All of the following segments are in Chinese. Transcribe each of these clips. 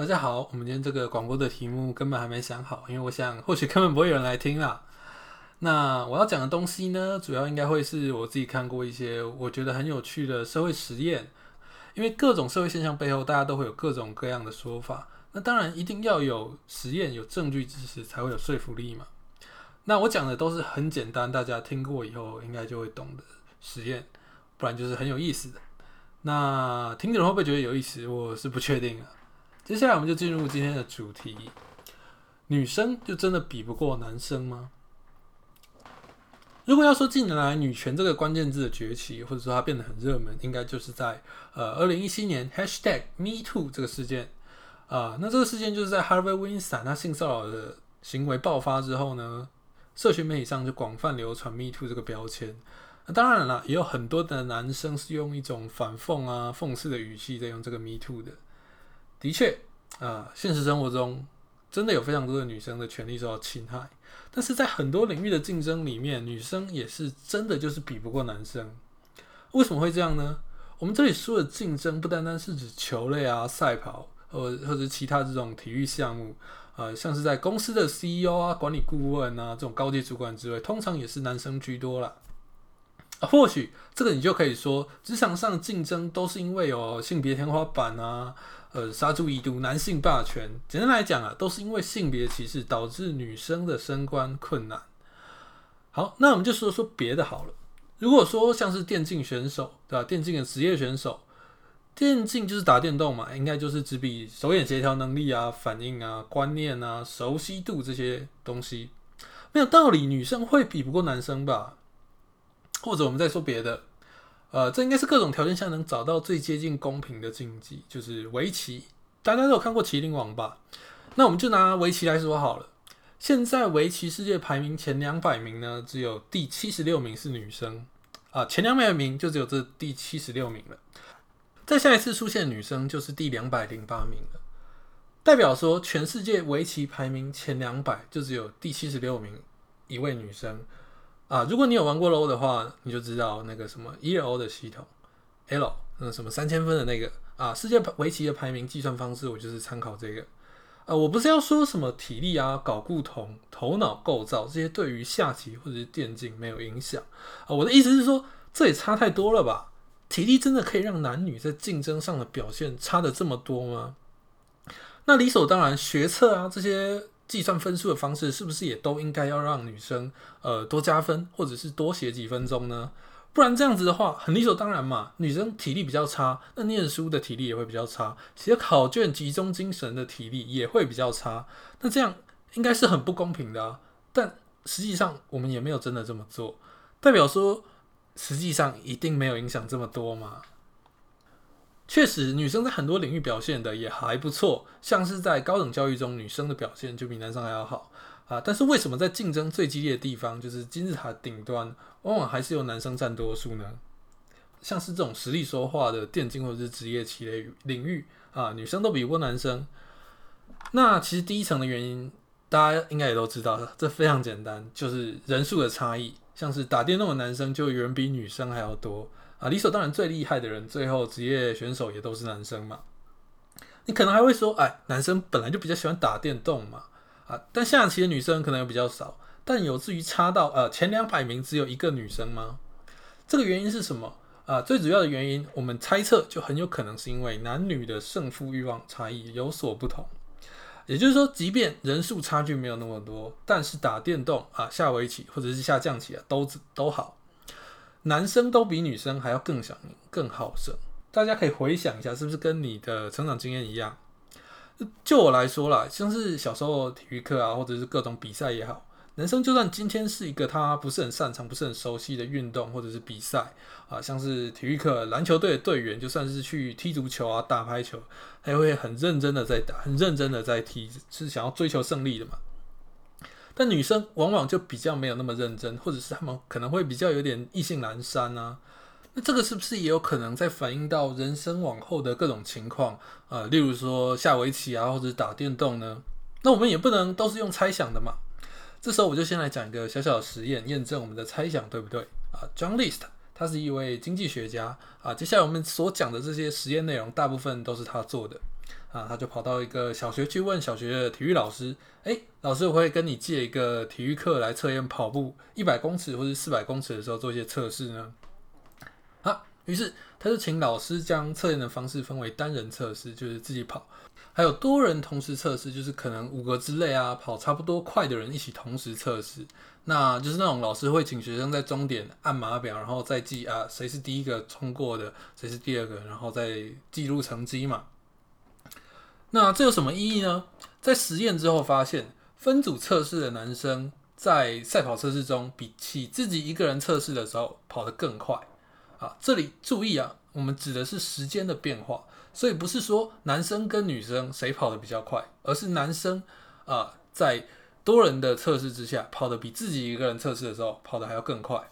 大家好，我们今天这个广播的题目根本还没想好，因为我想或许根本不会有人来听啦。那我要讲的东西呢，主要应该会是我自己看过一些我觉得很有趣的社会实验，因为各种社会现象背后，大家都会有各种各样的说法。那当然一定要有实验、有证据支持，才会有说服力嘛。那我讲的都是很简单，大家听过以后应该就会懂的实验，不然就是很有意思的。那听的人会不会觉得有意思？我是不确定啊。接下来我们就进入今天的主题：女生就真的比不过男生吗？如果要说近年来女权这个关键字的崛起，或者说它变得很热门，应该就是在呃二零一七年 Hashtag Me Too 这个事件啊。那这个事件就是在 Harvey Weinstein 他性骚扰的行为爆发之后呢，社群媒体上就广泛流传 Me Too 这个标签。那当然了，也有很多的男生是用一种反讽啊、讽刺的语气在用这个 Me Too 的。的确啊，现实生活中真的有非常多的女生的权利受到侵害，但是在很多领域的竞争里面，女生也是真的就是比不过男生。为什么会这样呢？我们这里说的竞争不单单是指球类啊、赛跑，呃，或者其他这种体育项目，呃，像是在公司的 CEO 啊、管理顾问啊这种高级主管之位，通常也是男生居多啦。啊，或许这个你就可以说，职场上竞争都是因为有性别天花板啊。呃，杀猪一毒，男性霸权，简单来讲啊，都是因为性别歧视导致女生的升官困难。好，那我们就说说别的好了。如果说像是电竞选手，对吧？电竞的职业选手，电竞就是打电动嘛，应该就是只比手眼协调能力啊、反应啊、观念啊、熟悉度这些东西，没有道理女生会比不过男生吧？或者我们再说别的。呃，这应该是各种条件下能找到最接近公平的竞技，就是围棋。大家都有看过《麒麟王》吧？那我们就拿围棋来说好了。现在围棋世界排名前两百名呢，只有第七十六名是女生啊，前两百名就只有这第七十六名了。再下一次出现女生就是第两百零八名了，代表说全世界围棋排名前两百就只有第七十六名一位女生。啊，如果你有玩过 LO 的话，你就知道那个什么 ELO 的系统，L 那什么三千分的那个啊，世界围棋的排名计算方式，我就是参考这个。啊，我不是要说什么体力啊、搞固同、头脑构造这些对于下棋或者是电竞没有影响啊。我的意思是说，这也差太多了吧？体力真的可以让男女在竞争上的表现差的这么多吗？那理所当然，学测啊这些。计算分数的方式是不是也都应该要让女生呃多加分，或者是多写几分钟呢？不然这样子的话，很理所当然嘛。女生体力比较差，那念书的体力也会比较差，写考卷集中精神的体力也会比较差。那这样应该是很不公平的啊。但实际上我们也没有真的这么做，代表说实际上一定没有影响这么多嘛。确实，女生在很多领域表现的也还不错，像是在高等教育中，女生的表现就比男生还要好啊。但是为什么在竞争最激烈的地方，就是金字塔顶端，往往还是由男生占多数呢？像是这种实力说话的电竞或者是职业棋类领域啊，女生都比不过男生。那其实第一层的原因，大家应该也都知道，这非常简单，就是人数的差异。像是打电动的男生就远比女生还要多。啊，理所当然，最厉害的人最后职业选手也都是男生嘛。你可能还会说，哎，男生本来就比较喜欢打电动嘛。啊，但下棋的女生可能又比较少，但有至于差到呃前两百名只有一个女生吗？这个原因是什么？啊，最主要的原因，我们猜测就很有可能是因为男女的胜负欲望差异有所不同。也就是说，即便人数差距没有那么多，但是打电动啊、下围棋或者是下象棋啊，都都好。男生都比女生还要更想更好胜，大家可以回想一下，是不是跟你的成长经验一样？就我来说啦，像是小时候体育课啊，或者是各种比赛也好，男生就算今天是一个他不是很擅长、不是很熟悉的运动或者是比赛啊，像是体育课篮球队的队员，就算是去踢足球啊、打排球，他也会很认真的在打，很认真的在踢，是想要追求胜利的嘛。但女生往往就比较没有那么认真，或者是她们可能会比较有点意兴阑珊啊。那这个是不是也有可能在反映到人生往后的各种情况啊？例如说下围棋啊，或者打电动呢？那我们也不能都是用猜想的嘛。这时候我就先来讲一个小小的实验，验证我们的猜想对不对啊？John List，他是一位经济学家啊。接下来我们所讲的这些实验内容，大部分都是他做的。啊，他就跑到一个小学去问小学的体育老师：“哎，老师，我会跟你借一个体育课来测验跑步一百公尺或者四百公尺的时候做一些测试呢？”啊，于是他就请老师将测验的方式分为单人测试，就是自己跑；还有多人同时测试，就是可能五个之类啊，跑差不多快的人一起同时测试。那就是那种老师会请学生在终点按码表，然后再记啊谁是第一个冲过的，谁是第二个，然后再记录成绩嘛。那这有什么意义呢？在实验之后发现，分组测试的男生在赛跑测试中，比起自己一个人测试的时候跑得更快。啊，这里注意啊，我们指的是时间的变化，所以不是说男生跟女生谁跑得比较快，而是男生啊在多人的测试之下跑得比自己一个人测试的时候跑得还要更快。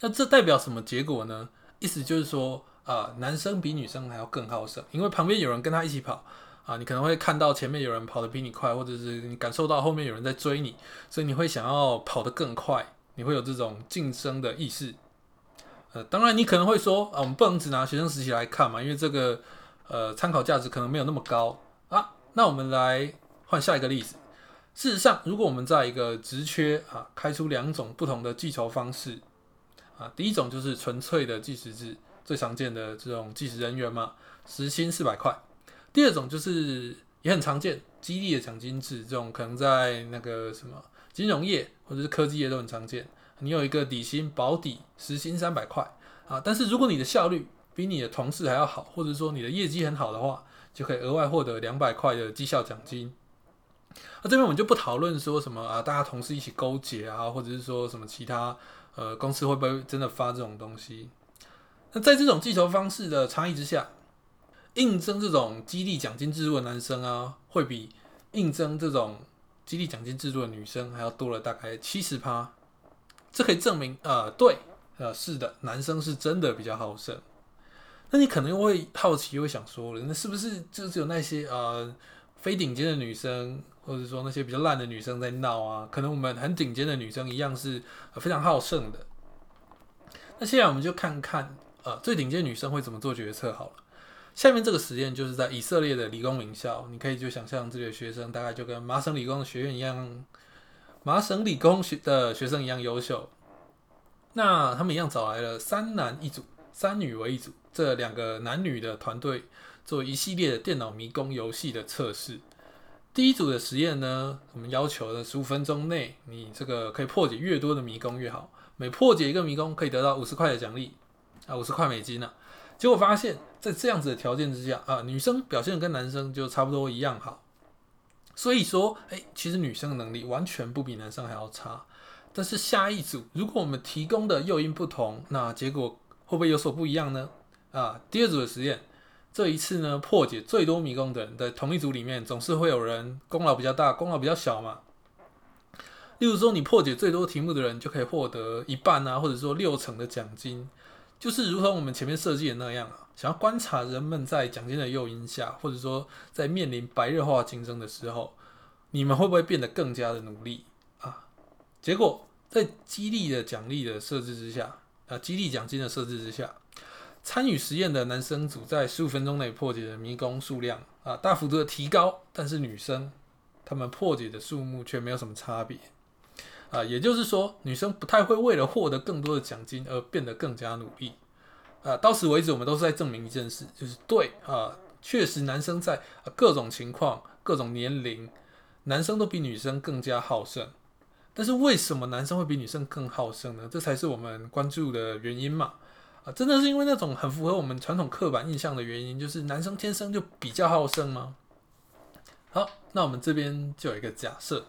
那这代表什么结果呢？意思就是说。啊，男生比女生还要更好胜，因为旁边有人跟他一起跑啊，你可能会看到前面有人跑得比你快，或者是你感受到后面有人在追你，所以你会想要跑得更快，你会有这种竞争的意识。呃，当然你可能会说啊，我们不能只拿学生时期来看嘛，因为这个呃参考价值可能没有那么高啊。那我们来换下一个例子。事实上，如果我们在一个职缺啊开出两种不同的计酬方式啊，第一种就是纯粹的计时制。最常见的这种计时人员嘛，时薪四百块。第二种就是也很常见，激励的奖金制，这种可能在那个什么金融业或者是科技业都很常见。你有一个底薪保底，时薪三百块啊。但是如果你的效率比你的同事还要好，或者说你的业绩很好的话，就可以额外获得两百块的绩效奖金。那这边我们就不讨论说什么啊，大家同事一起勾结啊，或者是说什么其他呃公司会不会真的发这种东西。那在这种计酬方式的差异之下，应征这种激励奖金制度的男生啊，会比应征这种激励奖金制度的女生还要多了大概七十趴。这可以证明，呃，对，呃，是的，男生是真的比较好胜。那你可能会好奇，会想说了，那是不是就只有那些呃非顶尖的女生，或者说那些比较烂的女生在闹啊？可能我们很顶尖的女生一样是非常好胜的。那现在我们就看看。呃，最顶尖女生会怎么做决策？好了，下面这个实验就是在以色列的理工名校，你可以就想象这里的学生大概就跟麻省理工的学院一样，麻省理工学的学生一样优秀。那他们一样找来了三男一组，三女为一组，这两个男女的团队做一系列的电脑迷宫游戏的测试。第一组的实验呢，我们要求的十五分钟内，你这个可以破解越多的迷宫越好，每破解一个迷宫可以得到五十块的奖励。啊，五十块美金呢？结果发现，在这样子的条件之下，啊，女生表现跟男生就差不多一样好。所以说，哎，其实女生的能力完全不比男生还要差。但是下一组，如果我们提供的诱因不同，那结果会不会有所不一样呢？啊，第二组的实验，这一次呢，破解最多迷宫的人在同一组里面，总是会有人功劳比较大，功劳比较小嘛。例如说，你破解最多题目的人就可以获得一半啊，或者说六成的奖金。就是如同我们前面设计的那样啊，想要观察人们在奖金的诱因下，或者说在面临白热化竞争的时候，你们会不会变得更加的努力啊？结果在激励的奖励的设置之下，啊，激励奖金的设置之下，参与实验的男生组在十五分钟内破解的迷宫数量啊，大幅度的提高，但是女生他们破解的数目却没有什么差别。啊，也就是说，女生不太会为了获得更多的奖金而变得更加努力。啊，到此为止，我们都是在证明一件事，就是对啊，确实男生在各种情况、各种年龄，男生都比女生更加好胜。但是为什么男生会比女生更好胜呢？这才是我们关注的原因嘛。啊，真的是因为那种很符合我们传统刻板印象的原因，就是男生天生就比较好胜吗？好，那我们这边就有一个假设。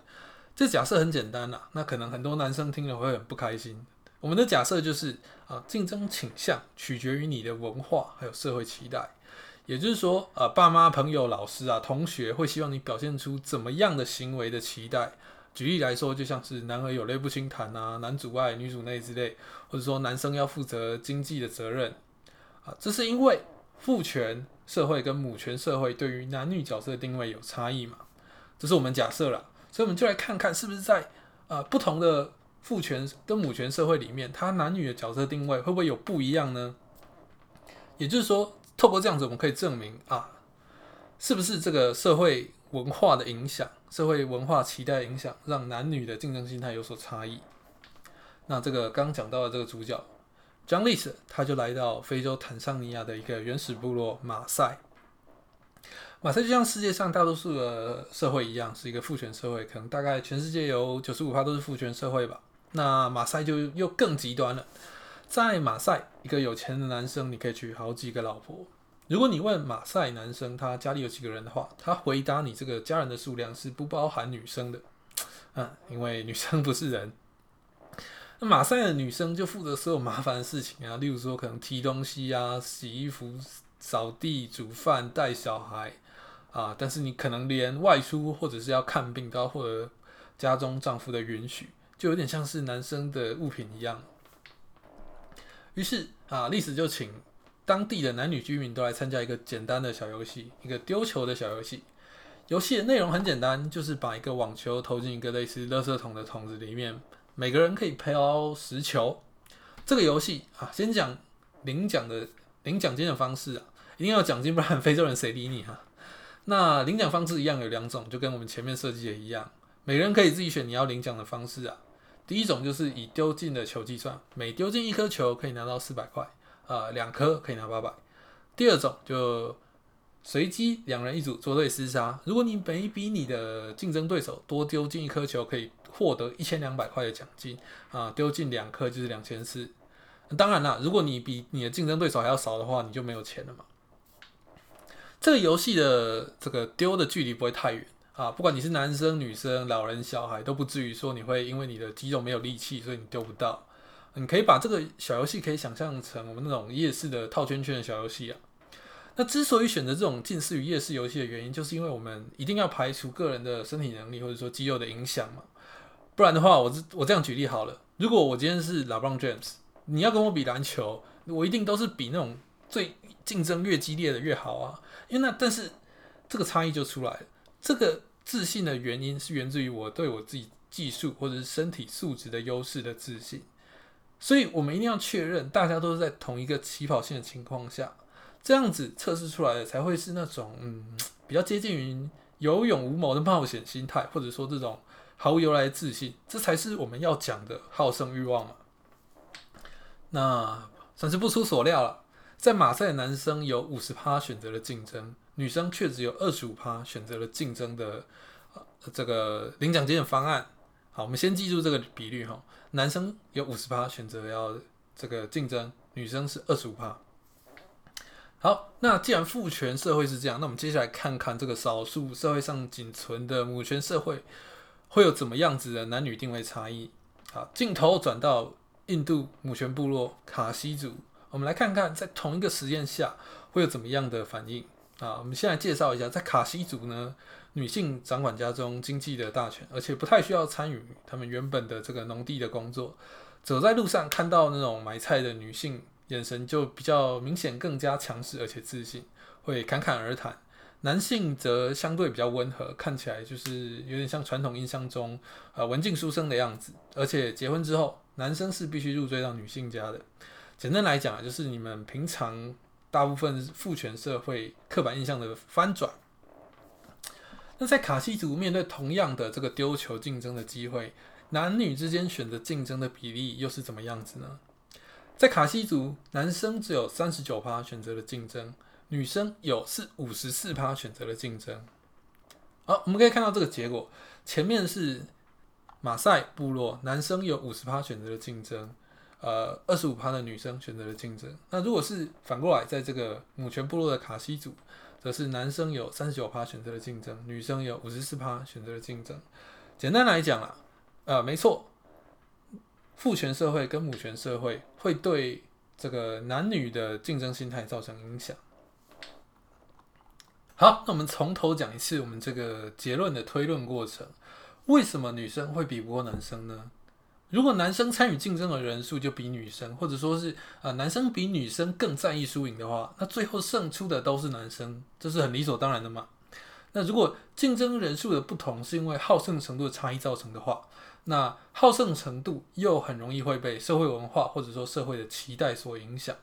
这假设很简单啦，那可能很多男生听了会很不开心。我们的假设就是啊，竞争倾向取决于你的文化还有社会期待，也就是说，呃，爸妈、朋友、老师啊、同学会希望你表现出怎么样的行为的期待。举例来说，就像是男儿有泪不轻弹啊，男主外女主内之类，或者说男生要负责经济的责任啊，这是因为父权社会跟母权社会对于男女角色定位有差异嘛？这是我们假设了。所以，我们就来看看是不是在呃不同的父权跟母权社会里面，他男女的角色定位会不会有不一样呢？也就是说，透过这样子，我们可以证明啊，是不是这个社会文化的影响、社会文化期待影响，让男女的竞争心态有所差异？那这个刚讲到的这个主角张力士，他就来到非洲坦桑尼亚的一个原始部落马赛。马赛就像世界上大多数的社会一样，是一个父权社会，可能大概全世界有九十五趴都是父权社会吧。那马赛就又更极端了，在马赛，一个有钱的男生，你可以娶好几个老婆。如果你问马赛男生他家里有几个人的话，他回答你这个家人的数量是不包含女生的，嗯，因为女生不是人。那马赛的女生就负责所有麻烦的事情啊，例如说可能提东西啊、洗衣服、扫地、煮饭、带小孩。啊，但是你可能连外出或者是要看病都要获得家中丈夫的允许，就有点像是男生的物品一样。于是啊，历史就请当地的男女居民都来参加一个简单的小游戏，一个丢球的小游戏。游戏的内容很简单，就是把一个网球投进一个类似垃圾桶的桶子里面，每个人可以抛十球。这个游戏啊，先讲领奖的领奖金的方式啊，一定要奖金，不然非洲人谁理你啊？那领奖方式一样有两种，就跟我们前面设计的一样，每个人可以自己选你要领奖的方式啊。第一种就是以丢进的球计算，每丢进一颗球可以拿到四百块，呃，两颗可以拿八百。第二种就随机两人一组作对厮杀，如果你每比你的竞争对手多丢进一颗球，可以获得一千两百块的奖金啊，丢进两颗就是两千四。当然啦，如果你比你的竞争对手还要少的话，你就没有钱了嘛。这个游戏的这个丢的距离不会太远啊，不管你是男生、女生、老人、小孩，都不至于说你会因为你的肌肉没有力气，所以你丢不到。你可以把这个小游戏可以想象成我们那种夜市的套圈圈的小游戏啊。那之所以选择这种近似于夜市游戏的原因，就是因为我们一定要排除个人的身体能力或者说肌肉的影响嘛。不然的话，我这我这样举例好了，如果我今天是 LeBron James，你要跟我比篮球，我一定都是比那种最竞争越激烈的越好啊。因为那，但是这个差异就出来了。这个自信的原因是源自于我对我自己技术或者是身体素质的优势的自信。所以，我们一定要确认大家都是在同一个起跑线的情况下，这样子测试出来的才会是那种嗯比较接近于有勇无谋的冒险心态，或者说这种毫无由来的自信，这才是我们要讲的好胜欲望嘛。那算是不出所料了。在马赛，男生有五十趴选择了竞争，女生却只有二十五趴选择了竞争的呃这个领奖金的方案。好，我们先记住这个比率哈，男生有五十趴选择要这个竞争，女生是二十五趴。好，那既然父权社会是这样，那我们接下来看看这个少数社会上仅存的母权社会会有怎么样子的男女定位差异。好，镜头转到印度母权部落卡西族。我们来看看，在同一个实验下会有怎么样的反应啊？我们先来介绍一下，在卡西族呢，女性掌管家中经济的大权，而且不太需要参与他们原本的这个农地的工作。走在路上看到那种买菜的女性，眼神就比较明显，更加强势而且自信，会侃侃而谈。男性则相对比较温和，看起来就是有点像传统印象中呃文静书生的样子。而且结婚之后，男生是必须入赘到女性家的。简单来讲就是你们平常大部分父权社会刻板印象的翻转。那在卡西族面对同样的这个丢球竞争的机会，男女之间选择竞争的比例又是怎么样子呢？在卡西族，男生只有三十九趴选择了竞争，女生有是五十四趴选择了竞争。好，我们可以看到这个结果，前面是马赛部落，男生有五十趴选择了竞争。呃，二十五趴的女生选择了竞争。那如果是反过来，在这个母权部落的卡西族，则是男生有三十九趴选择了竞争，女生有五十四趴选择了竞争。简单来讲啊，呃，没错，父权社会跟母权社会会对这个男女的竞争心态造成影响。好，那我们从头讲一次我们这个结论的推论过程。为什么女生会比不过男生呢？如果男生参与竞争的人数就比女生，或者说是啊男生比女生更在意输赢的话，那最后胜出的都是男生，这是很理所当然的嘛。那如果竞争人数的不同是因为好胜程度的差异造成的话，那好胜程度又很容易会被社会文化或者说社会的期待所影响。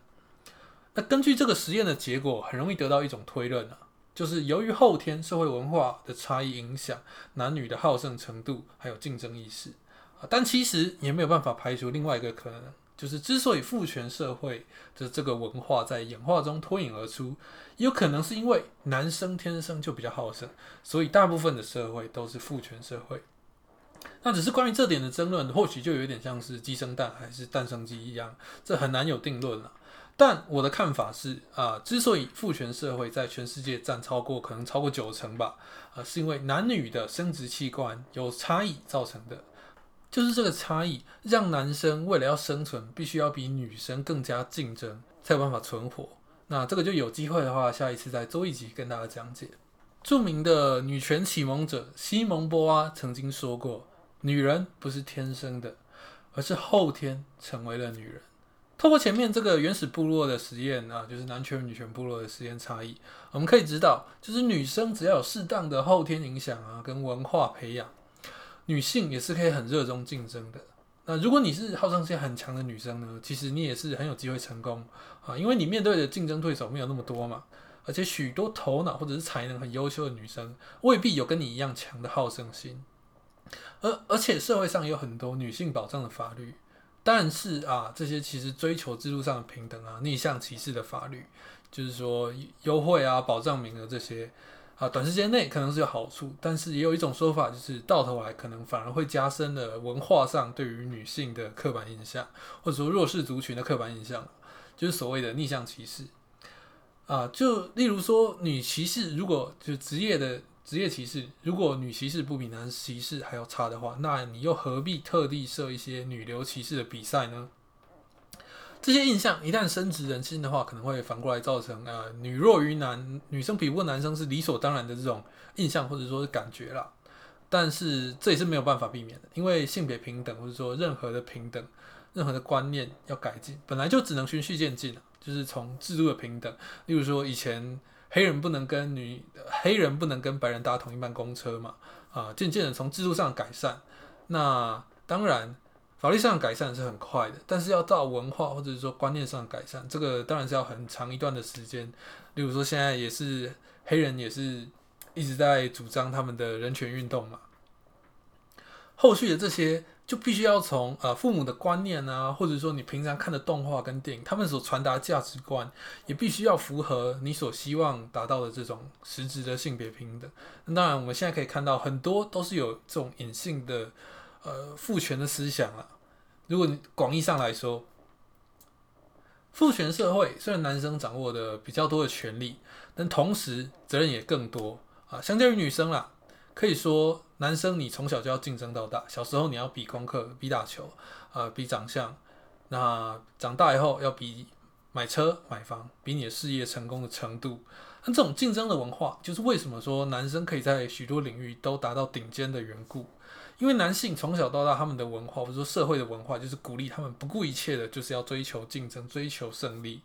那根据这个实验的结果，很容易得到一种推论啊，就是由于后天社会文化的差异影响男女的好胜程度，还有竞争意识。但其实也没有办法排除另外一个可能，就是之所以父权社会的这个文化在演化中脱颖而出，有可能是因为男生天生就比较好胜，所以大部分的社会都是父权社会。那只是关于这点的争论，或许就有点像是鸡生蛋还是蛋生鸡一样，这很难有定论了。但我的看法是，啊，之所以父权社会在全世界占超过可能超过九成吧，啊，是因为男女的生殖器官有差异造成的，就是这个差异让男生为了要生存，必须要比女生更加竞争，才有办法存活。那这个就有机会的话，下一次再做一集跟大家讲解。著名的女权启蒙者西蒙波娃曾经说过。女人不是天生的，而是后天成为了女人。透过前面这个原始部落的实验啊，就是男权女权部落的实验差异，我们可以知道，就是女生只要有适当的后天影响啊，跟文化培养，女性也是可以很热衷竞争的。那如果你是好胜心很强的女生呢，其实你也是很有机会成功啊，因为你面对的竞争对手没有那么多嘛，而且许多头脑或者是才能很优秀的女生，未必有跟你一样强的好胜心。而而且社会上有很多女性保障的法律，但是啊，这些其实追求制度上的平等啊，逆向歧视的法律，就是说优惠啊、保障名额这些啊，短时间内可能是有好处，但是也有一种说法，就是到头来可能反而会加深了文化上对于女性的刻板印象，或者说弱势族群的刻板印象，就是所谓的逆向歧视啊。就例如说，女骑士如果就职业的。职业歧视，如果女骑士不比男骑士还要差的话，那你又何必特地设一些女流骑士的比赛呢？这些印象一旦深植人心的话，可能会反过来造成呃女弱于男，女生比不过男生是理所当然的这种印象或者说是感觉啦。但是这也是没有办法避免的，因为性别平等或者说任何的平等、任何的观念要改进，本来就只能循序渐进就是从制度的平等，例如说以前。黑人不能跟女黑人不能跟白人搭同一班公车嘛？啊，渐渐的从制度上改善，那当然法律上改善是很快的，但是要到文化或者是说观念上改善，这个当然是要很长一段的时间。例如说现在也是黑人也是一直在主张他们的人权运动嘛，后续的这些。就必须要从呃父母的观念啊，或者说你平常看的动画跟电影，他们所传达价值观，也必须要符合你所希望达到的这种实质的性别平等。那当然，我们现在可以看到很多都是有这种隐性的呃父权的思想啊。如果你广义上来说，父权社会虽然男生掌握的比较多的权利，但同时责任也更多啊，相较于女生啦。可以说，男生你从小就要竞争到大。小时候你要比功课、比打球，呃，比长相。那长大以后要比买车、买房，比你的事业成功的程度。那这种竞争的文化，就是为什么说男生可以在许多领域都达到顶尖的缘故。因为男性从小到大，他们的文化或者说社会的文化，就是鼓励他们不顾一切的，就是要追求竞争、追求胜利。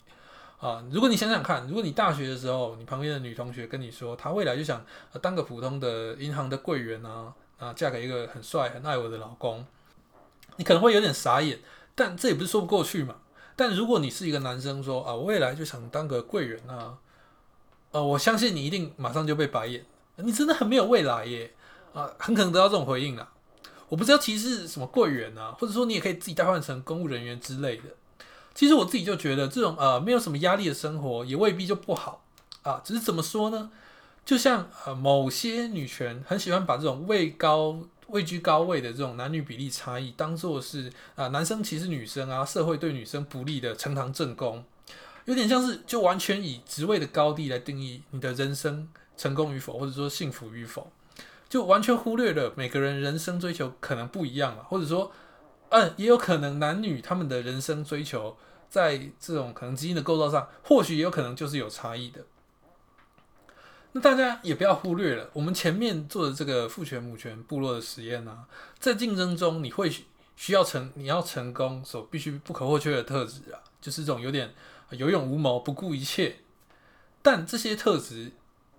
啊，如果你想想看，如果你大学的时候，你旁边的女同学跟你说，她未来就想当个普通的银行的柜员啊，啊，嫁给一个很帅、很爱我的老公，你可能会有点傻眼，但这也不是说不过去嘛。但如果你是一个男生说啊，我未来就想当个柜员啊，呃，我相信你一定马上就被白眼，你真的很没有未来耶，啊，很可能得到这种回应啦。我不知道歧视什么柜员啊，或者说你也可以自己代换成公务人员之类的。其实我自己就觉得，这种呃没有什么压力的生活也未必就不好啊。只是怎么说呢？就像呃某些女权很喜欢把这种位高位居高位的这种男女比例差异，当做是啊男生歧视女生啊，社会对女生不利的呈堂证供，有点像是就完全以职位的高低来定义你的人生成功与否，或者说幸福与否，就完全忽略了每个人人生追求可能不一样了，或者说。嗯，也有可能男女他们的人生追求，在这种可能基因的构造上，或许也有可能就是有差异的。那大家也不要忽略了，我们前面做的这个父权母权部落的实验呢，在竞争中你会需要成你要成功所必须不可或缺的特质啊，就是这种有点有勇无谋、不顾一切。但这些特质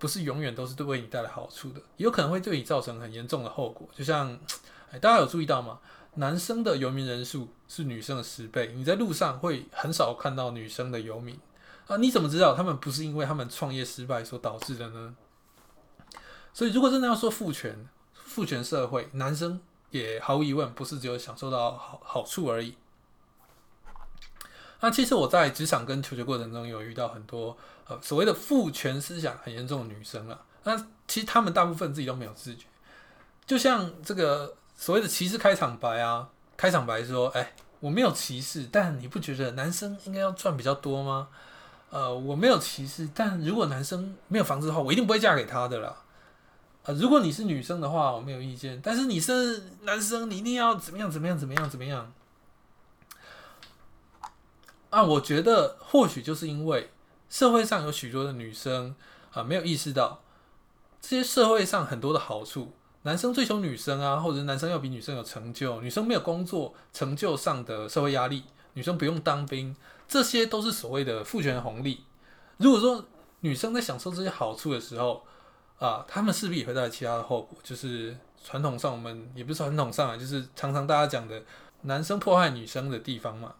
不是永远都是对为你带来好处的，也有可能会对你造成很严重的后果。就像，哎，大家有注意到吗？男生的游民人数是女生的十倍，你在路上会很少看到女生的游民啊？你怎么知道他们不是因为他们创业失败所导致的呢？所以如果真的要说父权，父权社会，男生也毫无疑问不是只有享受到好好处而已。那其实我在职场跟求学过程中有遇到很多呃所谓的父权思想很严重的女生啊，那其实她们大部分自己都没有自觉，就像这个所谓的歧视开场白啊，开场白说，哎，我没有歧视，但你不觉得男生应该要赚比较多吗？呃，我没有歧视，但如果男生没有房子的话，我一定不会嫁给他的啦。呃，如果你是女生的话，我没有意见，但是你是男生，你一定要怎么样怎么样怎么样怎么样。啊，我觉得或许就是因为社会上有许多的女生啊，没有意识到这些社会上很多的好处。男生追求女生啊，或者男生要比女生有成就，女生没有工作成就上的社会压力，女生不用当兵，这些都是所谓的父权红利。如果说女生在享受这些好处的时候啊，他们势必也会带来其他的后果，就是传统上我们也不是传统上啊，就是常常大家讲的男生迫害女生的地方嘛。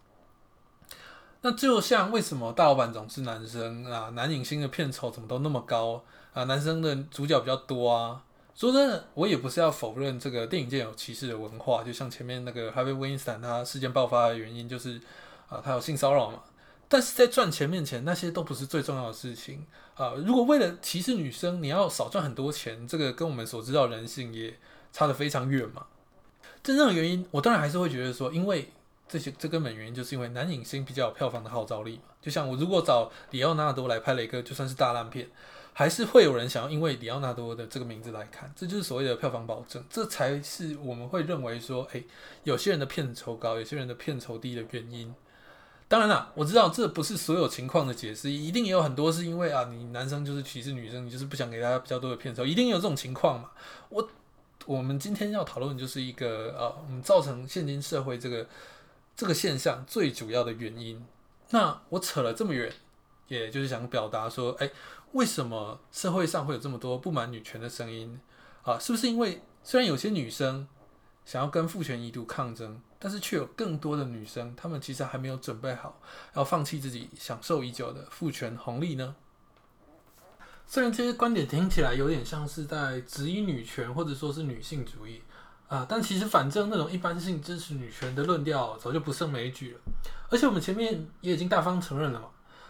那就像为什么大老板总是男生啊？男影星的片酬怎么都那么高啊？男生的主角比较多啊？说真的，我也不是要否认这个电影界有歧视的文化，就像前面那个 Harvey Weinstein 他事件爆发的原因就是啊，他有性骚扰嘛。但是在赚钱面前，那些都不是最重要的事情啊。如果为了歧视女生，你要少赚很多钱，这个跟我们所知道人性也差得非常远嘛。真正的原因，我当然还是会觉得说，因为。这些这根本原因就是因为男影星比较有票房的号召力嘛。就像我如果找里奥纳多来拍了一个就算是大烂片，还是会有人想要因为里奥纳多的这个名字来看，这就是所谓的票房保证。这才是我们会认为说，诶，有些人的片酬高，有些人的片酬低的原因。当然啦，我知道这不是所有情况的解释，一定也有很多是因为啊，你男生就是歧视女生，你就是不想给大家比较多的片酬，一定有这种情况嘛。我我们今天要讨论就是一个呃，我们造成现今社会这个。这个现象最主要的原因，那我扯了这么远，也就是想表达说，哎，为什么社会上会有这么多不满女权的声音啊？是不是因为虽然有些女生想要跟父权一度抗争，但是却有更多的女生，她们其实还没有准备好要放弃自己享受已久的父权红利呢？虽然这些观点听起来有点像是在质疑女权，或者说是女性主义。啊，但其实反正那种一般性支持女权的论调早就不胜枚举了，而且我们前面也已经大方承认了嘛，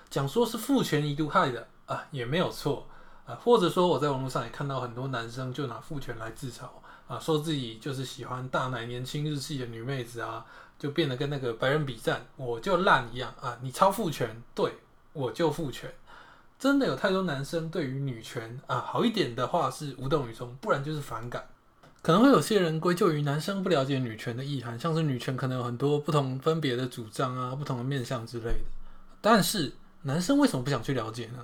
讲说是父权一度害的啊也没有错啊，或者说我在网络上也看到很多男生就拿父权来自嘲啊，说自己就是喜欢大奶年轻日系的女妹子啊，就变得跟那个白人比战我就烂一样啊，你超父权，对我就父权，真的有太多男生对于女权啊好一点的话是无动于衷，不然就是反感。可能会有些人归咎于男生不了解女权的意涵，像是女权可能有很多不同分别的主张啊，不同的面向之类的。但是男生为什么不想去了解呢？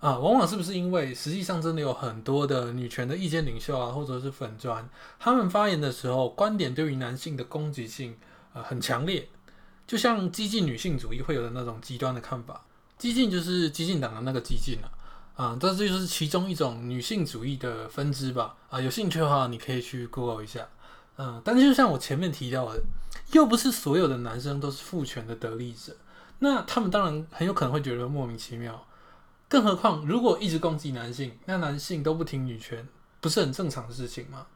啊，往往是不是因为实际上真的有很多的女权的意见领袖啊，或者是粉砖，他们发言的时候观点对于男性的攻击性啊很强烈，就像激进女性主义会有的那种极端的看法。激进就是激进党的那个激进啊。啊，这就是其中一种女性主义的分支吧。啊，有兴趣的话，你可以去 Google 一下。嗯，但是就像我前面提到的，又不是所有的男生都是父权的得利者，那他们当然很有可能会觉得莫名其妙。更何况，如果一直攻击男性，那男性都不听女权，不是很正常的事情吗？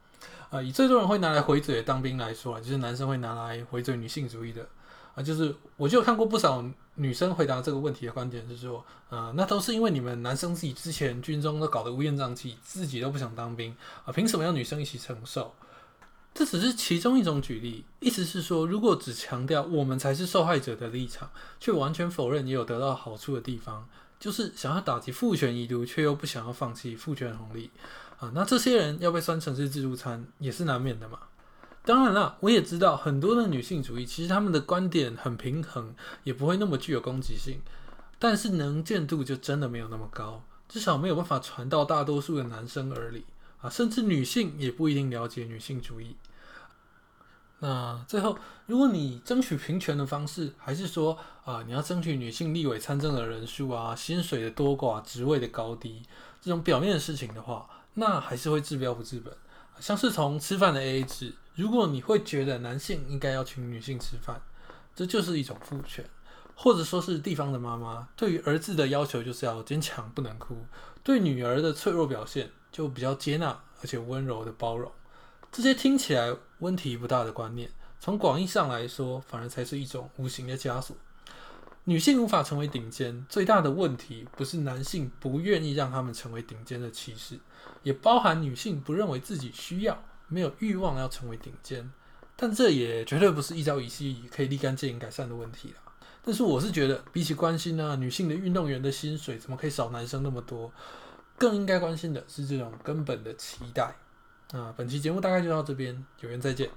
啊，以最多人会拿来回嘴当兵来说，就是男生会拿来回嘴女性主义的。啊，就是我就看过不少。女生回答这个问题的观点是说，呃，那都是因为你们男生自己之前军中都搞得乌烟瘴气，自己都不想当兵啊，凭什么要女生一起承受？这只是其中一种举例，意思是说，如果只强调我们才是受害者的立场，却完全否认也有得到好处的地方，就是想要打击父权遗毒，却又不想要放弃父权红利啊，那这些人要被酸成是自助餐也是难免的嘛。当然了，我也知道很多的女性主义，其实他们的观点很平衡，也不会那么具有攻击性，但是能见度就真的没有那么高，至少没有办法传到大多数的男生耳里啊，甚至女性也不一定了解女性主义。那最后，如果你争取平权的方式，还是说啊，你要争取女性立委参政的人数啊，薪水的多寡、职位的高低这种表面的事情的话，那还是会治标不治本，像是从吃饭的 AA 制。如果你会觉得男性应该要请女性吃饭，这就是一种父权，或者说是地方的妈妈对于儿子的要求就是要坚强不能哭，对女儿的脆弱表现就比较接纳而且温柔的包容。这些听起来问题不大的观念，从广义上来说，反而才是一种无形的枷锁。女性无法成为顶尖，最大的问题不是男性不愿意让他们成为顶尖的歧视，也包含女性不认为自己需要、没有欲望要成为顶尖。但这也绝对不是一朝一夕可以立竿见影改善的问题啦。但是我是觉得，比起关心呢女性的运动员的薪水怎么可以少男生那么多，更应该关心的是这种根本的期待。那本期节目大概就到这边，有缘再见。